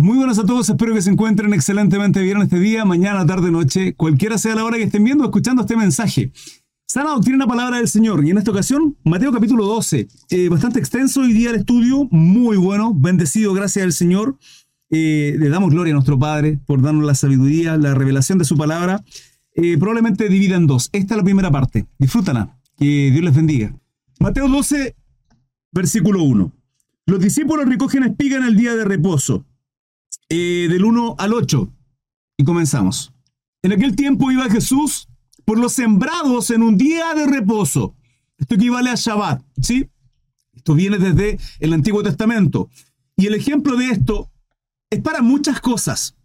Muy buenas a todos, espero que se encuentren excelentemente bien este día, mañana, tarde, noche, cualquiera sea la hora que estén viendo o escuchando este mensaje. Sana doctrina palabra del Señor. Y en esta ocasión, Mateo capítulo 12. Eh, bastante extenso hoy día el estudio, muy bueno, bendecido, gracias al Señor. Eh, le damos gloria a nuestro Padre por darnos la sabiduría, la revelación de su palabra. Eh, probablemente divida en dos. Esta es la primera parte. Disfrútala. Que Dios les bendiga. Mateo 12, versículo 1. Los discípulos recogen espiga en el día de reposo. Eh, del 1 al 8. Y comenzamos. En aquel tiempo iba Jesús por los sembrados en un día de reposo. Esto equivale a Shabbat, ¿sí? Esto viene desde el Antiguo Testamento. Y el ejemplo de esto es para muchas cosas,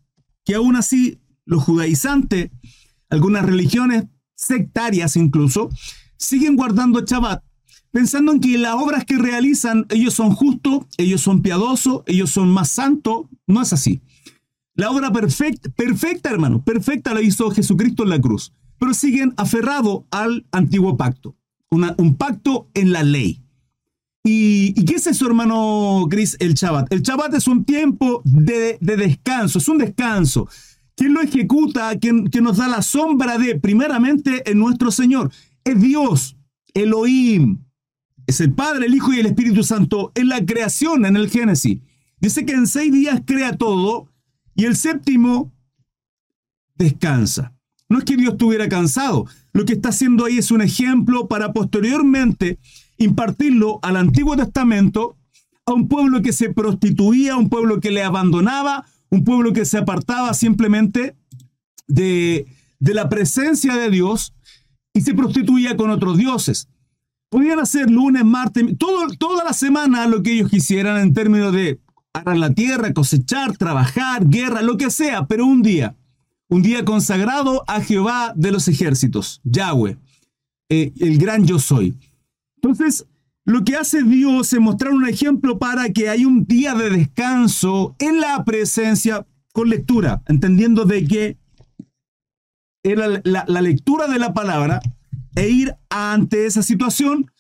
que aún así los judaizantes, algunas religiones sectarias incluso, siguen guardando Shabbat, pensando en que las obras que realizan, ellos son justos, ellos son piadosos, ellos son más santos. No es así. La obra perfecta, perfecta, hermano, perfecta la hizo Jesucristo en la cruz, pero siguen aferrados al antiguo pacto, un pacto en la ley. ¿Y, qué es eso, hermano Chris, el Shabbat? El Shabbat es un tiempo de, descanso, es un descanso. ¿Quién lo ejecuta? ¿Quién, ¿Quién, nos da la sombra de, primeramente, en nuestro Señor? Es Dios, Elohim. Es el Padre, el Hijo y el Espíritu Santo en la creación, en el Génesis. Dice que en seis días crea todo y el séptimo descansa. No es que Dios estuviera cansado. Lo que está haciendo ahí es un ejemplo para posteriormente impartirlo al Antiguo Testamento a un pueblo que se prostituía, un pueblo que le abandonaba, un pueblo que se apartaba simplemente de, de la presencia de Dios y se prostituía con otros dioses. Podían hacer lunes, martes, todo, toda la semana lo que ellos quisieran en términos de arar la tierra, cosechar, trabajar, guerra, lo que sea, pero un día, un día consagrado a Jehová de los ejércitos, Yahweh, eh, el gran yo soy. Entonces, lo que hace Dios es mostrar un ejemplo para que hay un día de descanso en la presencia con lectura, entendiendo de que era la lectura de la palabra e ir ante esa situación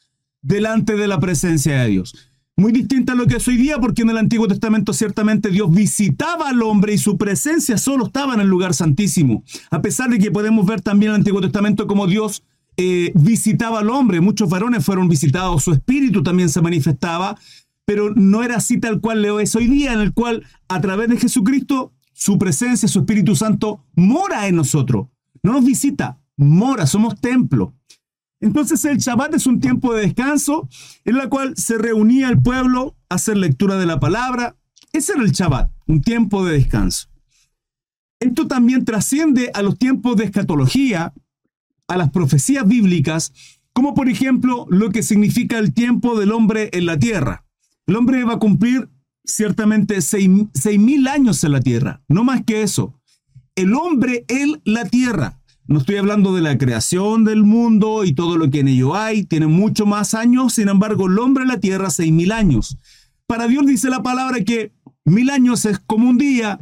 delante de la presencia de Dios. Muy distinta a lo que es hoy día, porque en el Antiguo Testamento ciertamente Dios visitaba al hombre y su presencia solo estaba en el lugar santísimo. A pesar de que podemos ver también en el Antiguo Testamento como Dios eh, visitaba al hombre, muchos varones fueron visitados, su espíritu también se manifestaba, pero no era así tal cual lo es hoy día, en el cual a través de Jesucristo su presencia, su Espíritu Santo mora en nosotros. No nos visita, mora, somos templo. Entonces el Shabbat es un tiempo de descanso en la cual se reunía el pueblo a hacer lectura de la palabra. Ese era el Shabbat, un tiempo de descanso. Esto también trasciende a los tiempos de escatología, a las profecías bíblicas, como por ejemplo lo que significa el tiempo del hombre en la tierra. El hombre va a cumplir ciertamente seis, mil años en la tierra, no más que eso. El hombre en la tierra. No estoy hablando de la creación del mundo y todo lo que en ello hay, tiene mucho más años, sin embargo, el hombre en la tierra, seis mil años. Para Dios dice la palabra que mil años es como un día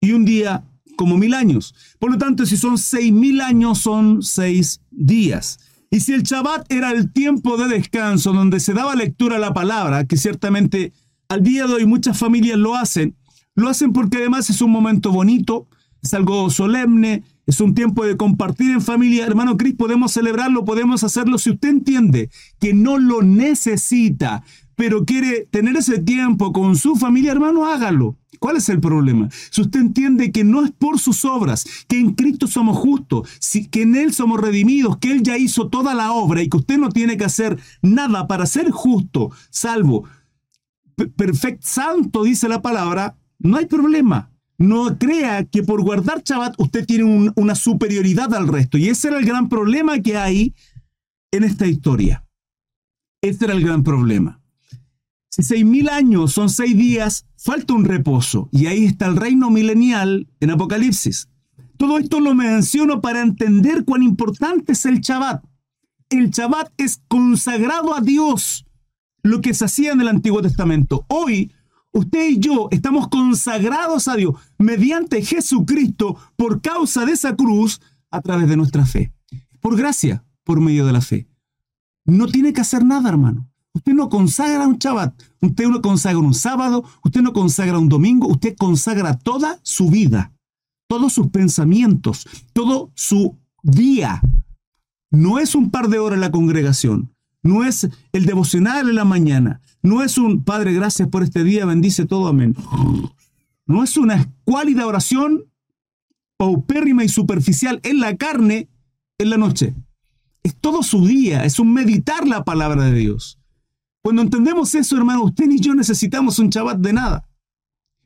y un día como mil años. Por lo tanto, si son seis mil años, son seis días. Y si el Shabbat era el tiempo de descanso donde se daba lectura a la palabra, que ciertamente al día de hoy muchas familias lo hacen, lo hacen porque además es un momento bonito, es algo solemne, es un tiempo de compartir en familia. Hermano Cris, podemos celebrarlo, podemos hacerlo. Si usted entiende que no lo necesita, pero quiere tener ese tiempo con su familia, hermano, hágalo. ¿Cuál es el problema? Si usted entiende que no es por sus obras, que en Cristo somos justos, que en Él somos redimidos, que Él ya hizo toda la obra y que usted no tiene que hacer nada para ser justo, salvo perfecto, santo, dice la palabra, no hay problema no crea que por guardar Shabbat usted tiene una superioridad al resto. Y ese era el gran problema que hay en esta historia. Ese era el gran problema. Si seis mil años son seis días, falta un reposo. Y ahí está el reino milenial en Apocalipsis. Todo esto lo menciono para entender cuán importante es el Shabbat. El Shabbat es consagrado a Dios, lo que se hacía en el Antiguo Testamento. Hoy Usted y yo estamos consagrados a Dios mediante Jesucristo por causa de esa cruz a través de nuestra fe. Por gracia, por medio de la fe. No tiene que hacer nada, hermano. Usted no consagra un Shabbat, usted no consagra un sábado, usted no consagra un domingo, usted consagra toda su vida, todos sus pensamientos, todo su día. No es un par de horas en la congregación, no es el devocional en la mañana, no es un Padre, gracias por este día, bendice todo, amén. No es una escuálida oración paupérrima y superficial en la carne en la noche. Es todo su día, es un meditar la palabra de Dios. Cuando entendemos eso, hermano, usted y yo necesitamos un Shabbat de nada.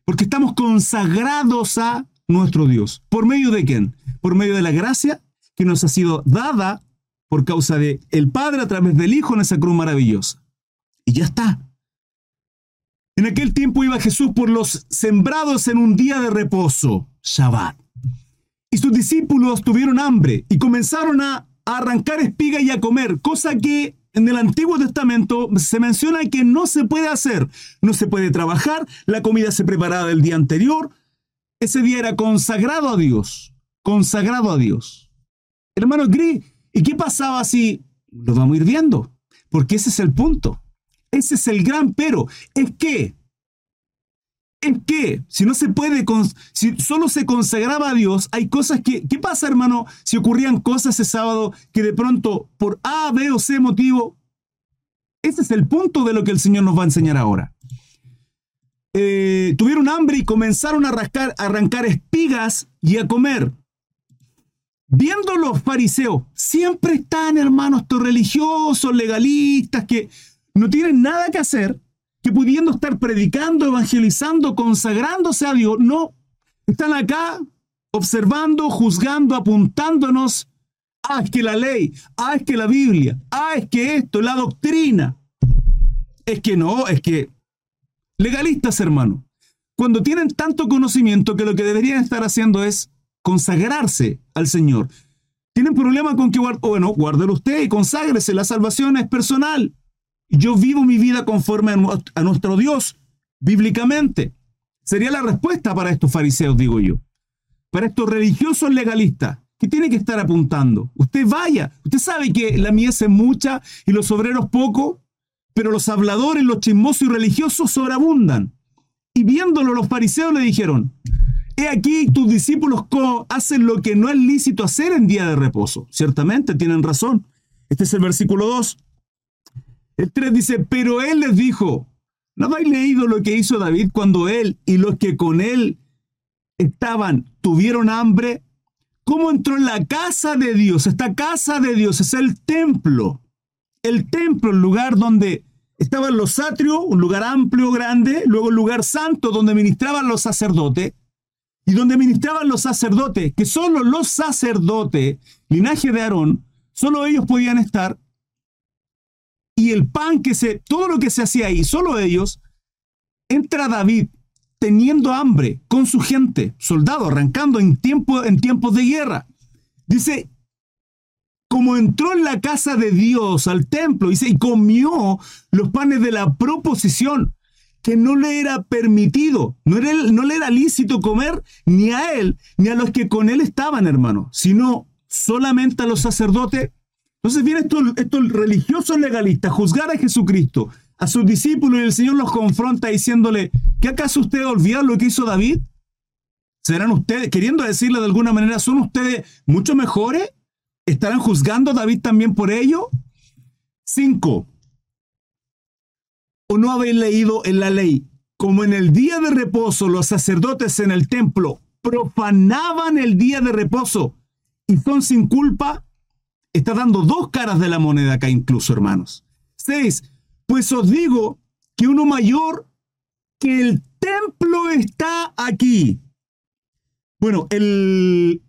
Porque estamos consagrados a nuestro Dios. ¿Por medio de quién? Por medio de la gracia que nos ha sido dada por causa de el Padre a través del Hijo en esa cruz maravillosa. Y ya está. En aquel tiempo iba Jesús por los sembrados en un día de reposo, Shabbat. Y sus discípulos tuvieron hambre y comenzaron a arrancar espiga y a comer, cosa que en el Antiguo Testamento se menciona que no se puede hacer, no se puede trabajar, la comida se preparaba el día anterior, ese día era consagrado a Dios, consagrado a Dios. Hermano Gris, ¿y qué pasaba si lo vamos a ir viendo? Porque ese es el punto, ese es el gran pero, es que es que si no se puede, si solo se consagraba a Dios, hay cosas que, ¿qué pasa hermano si ocurrían cosas ese sábado que de pronto por A, B o C motivo? Ese es el punto de lo que el Señor nos va a enseñar ahora. Eh, tuvieron hambre y comenzaron a, a arrancar espigas y a comer. Viendo los fariseos, siempre están hermanos religiosos, legalistas, que no tienen nada que hacer que pudiendo estar predicando, evangelizando, consagrándose a Dios, no, están acá observando, juzgando, apuntándonos, ah, es que la ley, ah, es que la Biblia, ah, es que esto, la doctrina. Es que no, es que legalistas, hermano, cuando tienen tanto conocimiento que lo que deberían estar haciendo es consagrarse al Señor. Tienen problema con que, bueno, guárdelo usted y conságrese, la salvación es personal. Yo vivo mi vida conforme a nuestro Dios, bíblicamente. Sería la respuesta para estos fariseos, digo yo. Para estos religiosos legalistas, que tiene que estar apuntando. Usted vaya, usted sabe que la mies es mucha y los obreros poco, pero los habladores, los chismosos y religiosos sobreabundan. Y viéndolo los fariseos le dijeron, he aquí tus discípulos hacen lo que no es lícito hacer en día de reposo. Ciertamente tienen razón. Este es el versículo 2. El 3 dice, pero él les dijo, ¿no habéis leído lo que hizo David cuando él y los que con él estaban tuvieron hambre? ¿Cómo entró en la casa de Dios? Esta casa de Dios es el templo. El templo, el lugar donde estaban los atrios, un lugar amplio, grande, luego el lugar santo donde ministraban los sacerdotes, y donde ministraban los sacerdotes, que solo los sacerdotes, linaje de Aarón, solo ellos podían estar, y el pan que se, todo lo que se hacía ahí, solo ellos, entra David teniendo hambre con su gente, soldado, arrancando en, tiempo, en tiempos de guerra. Dice, como entró en la casa de Dios, al templo, dice, y comió los panes de la proposición, que no le era permitido, no, era, no le era lícito comer ni a él, ni a los que con él estaban, hermano, sino solamente a los sacerdotes entonces viene estos, estos religiosos legalistas juzgar a Jesucristo, a sus discípulos, y el Señor los confronta diciéndole, ¿qué acaso ustedes olvidaron lo que hizo David? ¿Serán ustedes, queriendo decirle de alguna manera, son ustedes mucho mejores? ¿Estarán juzgando a David también por ello? Cinco. ¿O no habéis leído en la ley, como en el día de reposo los sacerdotes en el templo profanaban el día de reposo y son sin culpa? está dando dos caras de la moneda acá incluso, hermanos. Seis, pues os digo que uno mayor que el templo está aquí. Bueno, el,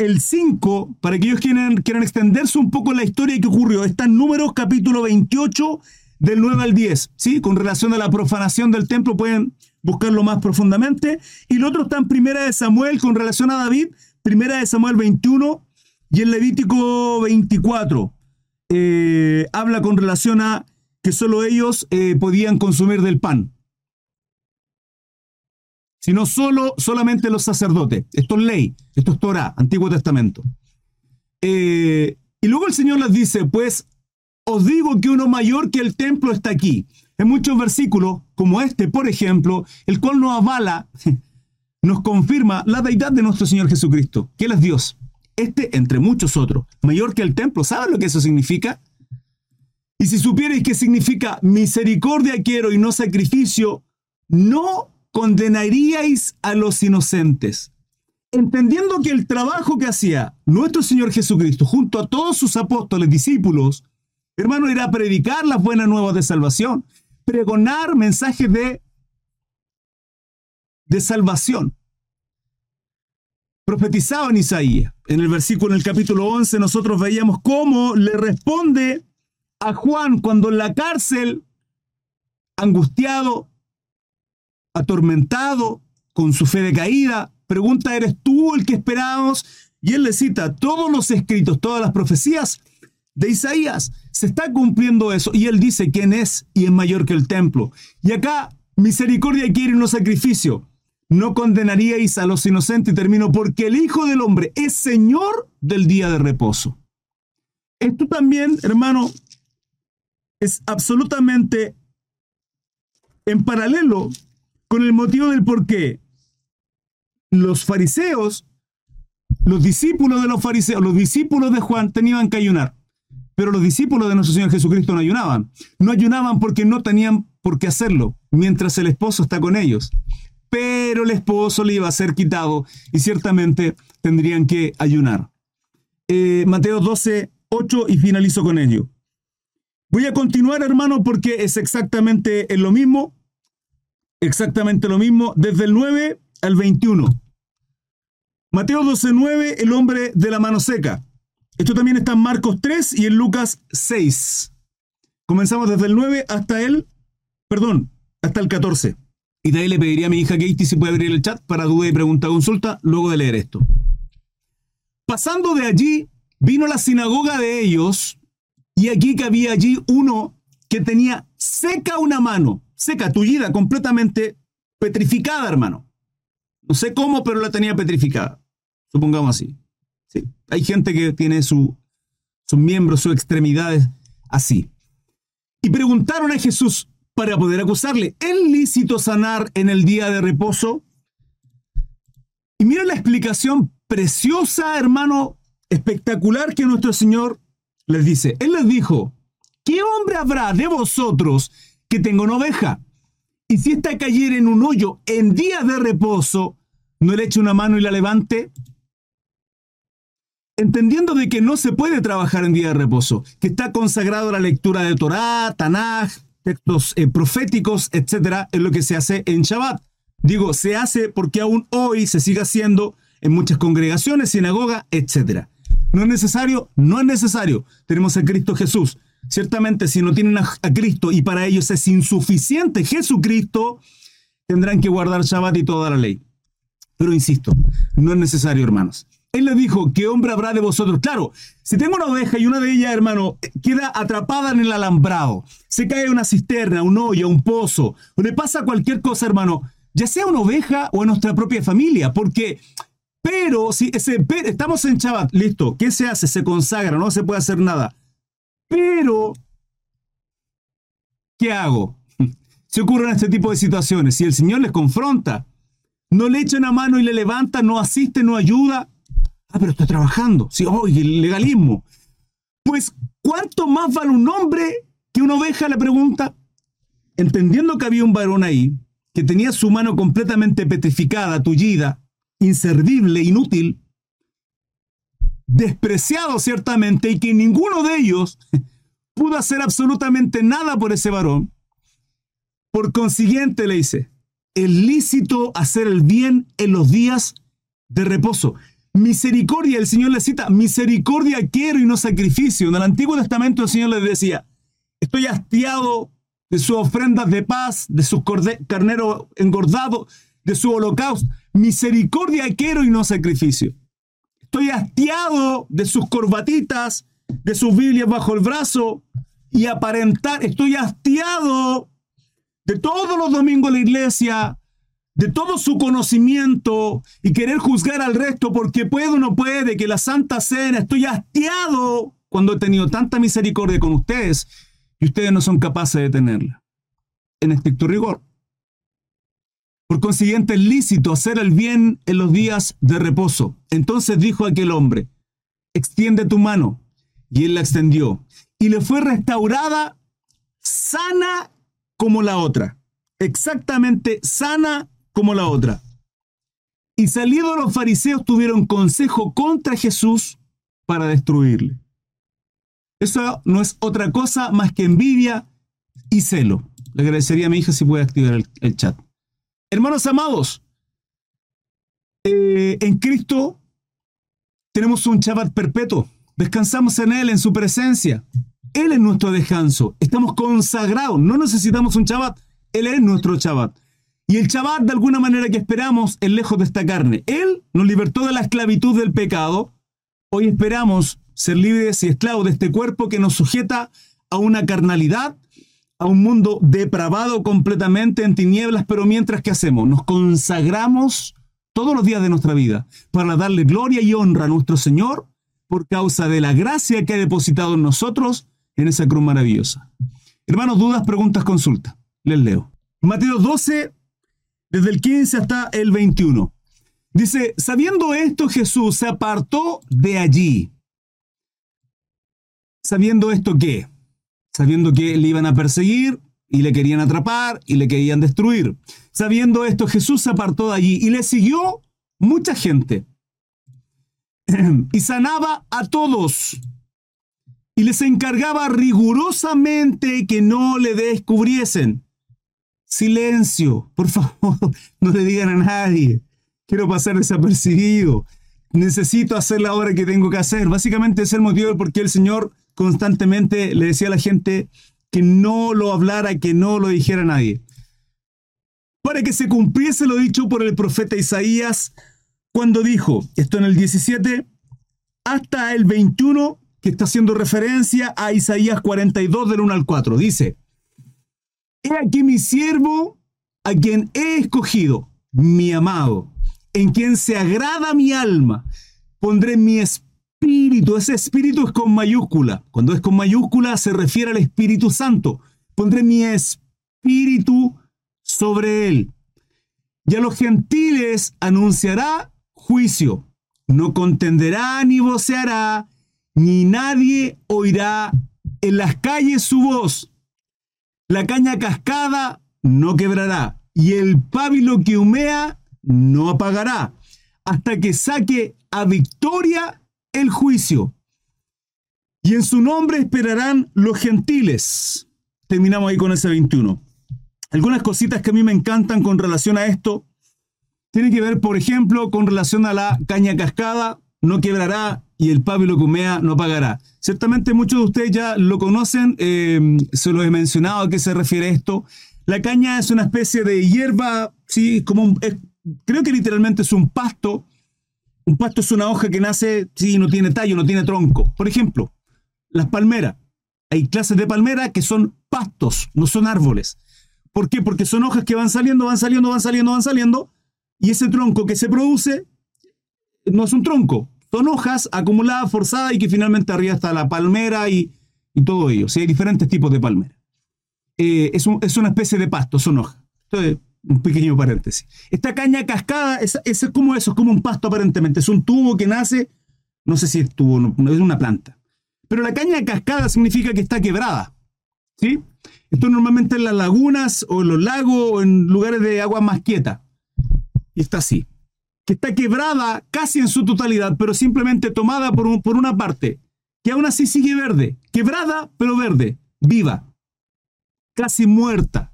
el 5, para aquellos que quieran, quieran extenderse un poco la historia que ocurrió, está en Números capítulo 28, del 9 al 10, ¿sí? Con relación a la profanación del templo, pueden buscarlo más profundamente. Y el otro está en Primera de Samuel con relación a David, Primera de Samuel 21 y el Levítico 24 eh, habla con relación a que solo ellos eh, podían consumir del pan. Sino solo, solamente los sacerdotes. Esto es ley, esto es Torah, Antiguo Testamento. Eh, y luego el Señor les dice, pues os digo que uno mayor que el templo está aquí. En muchos versículos, como este, por ejemplo, el cual nos avala, nos confirma la deidad de nuestro Señor Jesucristo, que Él es Dios. Este, entre muchos otros, mayor que el templo. ¿Saben lo que eso significa? Y si supierais qué significa misericordia quiero y no sacrificio, no condenaríais a los inocentes. Entendiendo que el trabajo que hacía nuestro Señor Jesucristo junto a todos sus apóstoles, discípulos, hermano, era predicar las buenas nuevas de salvación, pregonar mensajes de, de salvación. Profetizaba en Isaías. En el versículo, en el capítulo 11, nosotros veíamos cómo le responde a Juan cuando en la cárcel, angustiado, atormentado, con su fe decaída, pregunta, ¿eres tú el que esperábamos? Y él le cita todos los escritos, todas las profecías de Isaías. Se está cumpliendo eso. Y él dice quién es y es mayor que el templo. Y acá, misericordia quiere no sacrificio. No condenaríais a los inocentes, y termino, porque el Hijo del Hombre es Señor del día de reposo. Esto también, hermano, es absolutamente en paralelo con el motivo del por qué los fariseos, los discípulos de los fariseos, los discípulos de Juan tenían que ayunar. Pero los discípulos de nuestro Señor Jesucristo no ayunaban. No ayunaban porque no tenían por qué hacerlo, mientras el esposo está con ellos. Pero el esposo le iba a ser quitado y ciertamente tendrían que ayunar. Eh, Mateo 12, 8 y finalizo con ello. Voy a continuar, hermano, porque es exactamente lo mismo. Exactamente lo mismo, desde el 9 al 21. Mateo 12, 9, el hombre de la mano seca. Esto también está en Marcos 3 y en Lucas 6. Comenzamos desde el 9 hasta el, perdón, hasta el 14. Y de ahí le pediría a mi hija Katie si puede abrir el chat para duda y pregunta consulta luego de leer esto. Pasando de allí, vino la sinagoga de ellos y aquí que había allí uno que tenía seca una mano, seca, tullida, completamente petrificada, hermano. No sé cómo, pero la tenía petrificada. Supongamos así. Sí. Hay gente que tiene su, sus miembros, sus extremidades así. Y preguntaron a Jesús para poder acusarle, ¿es lícito sanar en el día de reposo? Y mira la explicación preciosa, hermano, espectacular que nuestro Señor les dice, Él les dijo, ¿qué hombre habrá de vosotros que tenga una oveja? Y si ésta cayera en un hoyo en día de reposo, ¿no le eche una mano y la levante? Entendiendo de que no se puede trabajar en día de reposo, que está consagrado la lectura de Torah, Tanaj, textos eh, proféticos, etcétera, es lo que se hace en Shabbat. Digo, se hace porque aún hoy se sigue haciendo en muchas congregaciones, sinagoga, etcétera. ¿No es necesario? No es necesario. Tenemos a Cristo Jesús. Ciertamente, si no tienen a, Cristo y para ellos es insuficiente Jesucristo, tendrán que guardar Shabbat y toda la ley. Pero insisto, no es necesario, hermanos. Él le dijo, ¿qué hombre habrá de vosotros? Claro, si tengo una oveja y una de ellas, hermano, queda atrapada en el alambrado, se cae a una cisterna, un hoyo, un pozo, o le pasa cualquier cosa, hermano, ya sea una oveja o en nuestra propia familia, porque pero si ese, estamos en Shabbat, listo, ¿qué se hace? Se consagra, no se puede hacer nada. Pero, ¿qué hago? Si ocurren este tipo de situaciones, si el Señor les confronta, no le echa una mano y le levanta, no asiste, no ayuda. Ah, pero está trabajando. Sí, oye, el legalismo. Pues, ¿cuánto más vale un hombre que una oveja? Le pregunta. Entendiendo que había un varón ahí, que tenía su mano completamente petrificada, tullida, inservible, inútil, despreciado ciertamente y que ninguno de ellos pudo hacer absolutamente nada por ese varón. Por consiguiente, le dice, es lícito hacer el bien en los días de reposo. Misericordia, el Señor le cita, misericordia quiero y no sacrificio. En el Antiguo Testamento el Señor le decía, estoy hastiado de sus ofrendas de paz, de sus carneros engordados, de su holocausto. Misericordia quiero y no sacrificio. Estoy hastiado de sus corbatitas, de sus Biblias bajo el brazo y aparentar. Estoy hastiado de todos los domingos de la iglesia, de todo su conocimiento y querer juzgar al resto porque puede o no puede, que la Santa Cena, estoy hastiado cuando he tenido tanta misericordia con ustedes y ustedes no son capaces de tenerla. En estricto rigor. Por consiguiente, es lícito hacer el bien en los días de reposo. Entonces dijo aquel hombre, extiende tu mano. Y él la extendió. Y le fue restaurada sana como la otra. Exactamente sana como la otra. Y saliendo los fariseos tuvieron consejo contra Jesús para destruirle. Eso no es otra cosa más que envidia y celo. Le agradecería a mi hija si puede activar el, chat. Hermanos amados, eh, en Cristo tenemos un Shabbat perpetuo. Descansamos en Él, en su presencia. Él es nuestro descanso. Estamos consagrados. No necesitamos un Shabbat. Él es nuestro Shabbat. Y el Shabbat, de alguna manera que esperamos, es lejos de esta carne. Él nos libertó de la esclavitud del pecado. Hoy esperamos ser libres y esclavos de este cuerpo que nos sujeta a una carnalidad, a un mundo depravado completamente en tinieblas, pero mientras que hacemos, nos consagramos todos los días de nuestra vida para darle gloria y honra a nuestro Señor por causa de la gracia que ha depositado en nosotros en esa cruz maravillosa. Hermanos, dudas, preguntas, consulta. Les leo. Mateo 12, desde el 15 hasta el 21. Dice, sabiendo esto, Jesús se apartó de allí. Sabiendo esto qué? Sabiendo que le iban a perseguir y le querían atrapar y le querían destruir. Sabiendo esto, Jesús se apartó de allí y le siguió mucha gente. y sanaba a todos. Y les encargaba rigurosamente que no le descubriesen. Silencio, por favor, no le digan a nadie. Quiero pasar desapercibido. Necesito hacer la obra que tengo que hacer. Básicamente es el motivo por qué el Señor constantemente le decía a la gente que no lo hablara, que no lo dijera nadie. Para que se cumpliese lo dicho por el profeta Isaías cuando dijo, esto en el 17, hasta el 21, que está haciendo referencia a Isaías 42 del 1 al 4. Dice, He aquí mi siervo, a quien he escogido, mi amado, en quien se agrada mi alma. Pondré mi espíritu. Ese espíritu es con mayúscula. Cuando es con mayúscula se refiere al Espíritu Santo. Pondré mi espíritu sobre él. Y a los gentiles anunciará juicio. No contenderá ni voceará, ni nadie oirá en las calles su voz la caña cascada no quebrará, y el pábilo que humea no apagará, hasta que saque a victoria el juicio. Y en su nombre esperarán los gentiles. Terminamos ahí con ese 21. Algunas cositas que a mí me encantan con relación a esto. Tienen que ver, por ejemplo, con relación a la caña cascada, no quebrará y el pábilo que humea no apagará. Ciertamente muchos de ustedes ya lo conocen, eh, se lo he mencionado a qué se refiere esto. La caña es una especie de hierba, sí, como creo que literalmente es un pasto. Un pasto es una hoja que nace, sí, no tiene tallo, no tiene tronco. Por ejemplo, las palmeras. Hay clases de palmera que son pastos, no son árboles. ¿Por qué? Porque son hojas que van saliendo, van saliendo, van saliendo, van saliendo. Y ese tronco que se produce no es un tronco, son hojas acumuladas, forzadas y que finalmente arriba está la palmera y, todo ello. hay diferentes tipos de palmera. Eh, es, una especie de pasto, son hojas. Entonces, un pequeño paréntesis. Esta caña cascada es, es, como eso, es como un pasto aparentemente. Es un tubo que nace, no sé si es tubo, es una planta. Pero la caña cascada significa que está quebrada. ¿Sí? Esto normalmente en las lagunas o en los lagos o en lugares de agua más quieta. Y está así que está quebrada casi en su totalidad, pero simplemente tomada por, por una parte, que aún así sigue verde, quebrada pero verde, viva, casi muerta,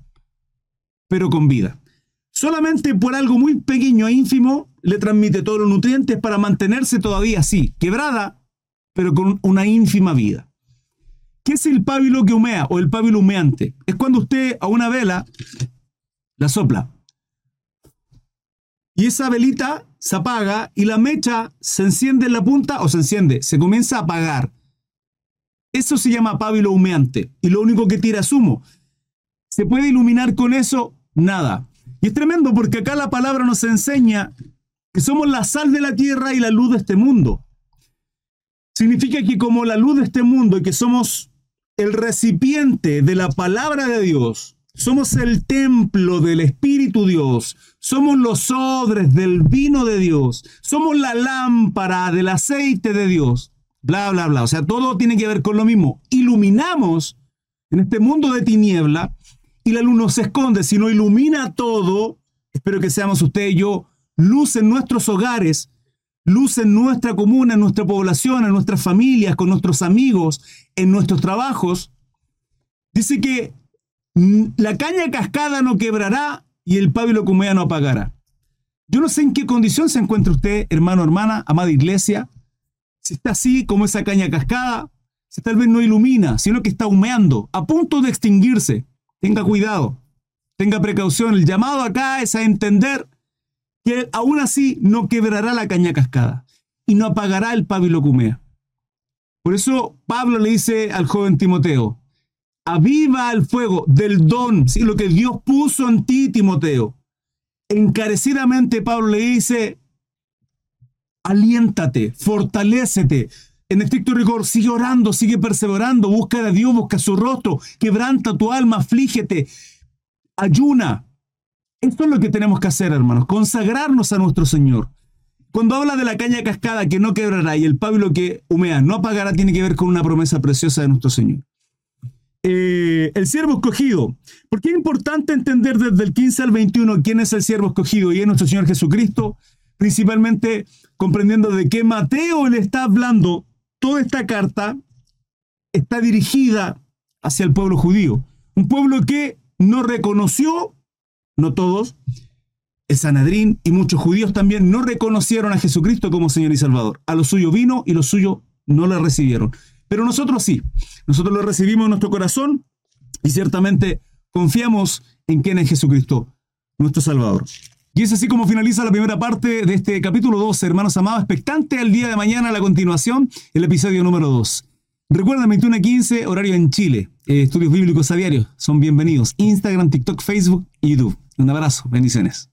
pero con vida. Solamente por algo muy pequeño e ínfimo le transmite todos los nutrientes para mantenerse todavía así, quebrada, pero con una ínfima vida. ¿Qué es el pábilo que humea o el pábilo humeante? Es cuando usted a una vela la sopla y esa velita se apaga y la mecha se enciende en la punta o se enciende, se comienza a apagar. Eso se llama pábilo humeante y lo único que tira es humo. ¿Se puede iluminar con eso? Nada. Y es tremendo porque acá la palabra nos enseña que somos la sal de la tierra y la luz de este mundo. significa que como la luz de este mundo y que somos el recipiente de la palabra de Dios, somos el templo del Espíritu Dios, somos los odres del vino de Dios, somos la lámpara del aceite de Dios, bla, bla, bla. O sea, todo tiene que ver con lo mismo. Iluminamos en este mundo de tiniebla y la luz no se esconde, sino ilumina todo. Espero que seamos usted y yo luz en nuestros hogares, luz en nuestra comuna, en nuestra población, en nuestras familias, con nuestros amigos, en nuestros trabajos. Dice que mm, la caña cascada no quebrará y el pábilo comea no apagará. Yo no sé en qué condición se encuentra usted, hermano, hermana, amada iglesia. Si está así como esa caña cascada, si tal vez no ilumina, sino que está humeando, a punto de extinguirse. Tenga cuidado, tenga precaución. El llamado acá es a entender que aún así no quebrará la caña cascada y no apagará el pábilo cumea. Por eso Pablo le dice al joven Timoteo, aviva el fuego del don, ¿sí? lo que Dios puso en ti, Timoteo. Encarecidamente Pablo le dice, aliéntate, fortalécete. En estricto rigor, sigue orando, sigue perseverando, busca a Dios, busca su rostro, quebranta tu alma, aflígete, ayuna. Esto es lo que tenemos que hacer, hermanos, consagrarnos a nuestro Señor. Cuando habla de la caña cascada que no quebrará y el pábilo que humea no apagará, tiene que ver con una promesa preciosa de nuestro Señor. Eh, el siervo escogido. ¿Por qué es importante entender desde el 15 al 21 quién es el siervo escogido y es nuestro Señor Jesucristo? Principalmente comprendiendo de qué Mateo le está hablando. Toda esta carta está dirigida hacia el pueblo judío. Un pueblo que no reconoció, no todos, el Sanedrín y muchos judíos también no reconocieron a Jesucristo como Señor y Salvador. A lo suyo vino y lo suyo no le recibieron. Pero nosotros sí, nosotros lo recibimos en nuestro corazón y ciertamente confiamos en quién es Jesucristo, nuestro Salvador. Y es así como finaliza la primera parte de este capítulo 12, hermanos amados, expectante al día de mañana, a la continuación, el episodio número 2. Recuerda, 21 a 15, horario en Chile. Eh, estudios bíblicos a diario son bienvenidos. Instagram, TikTok, Facebook y YouTube. Un abrazo, bendiciones.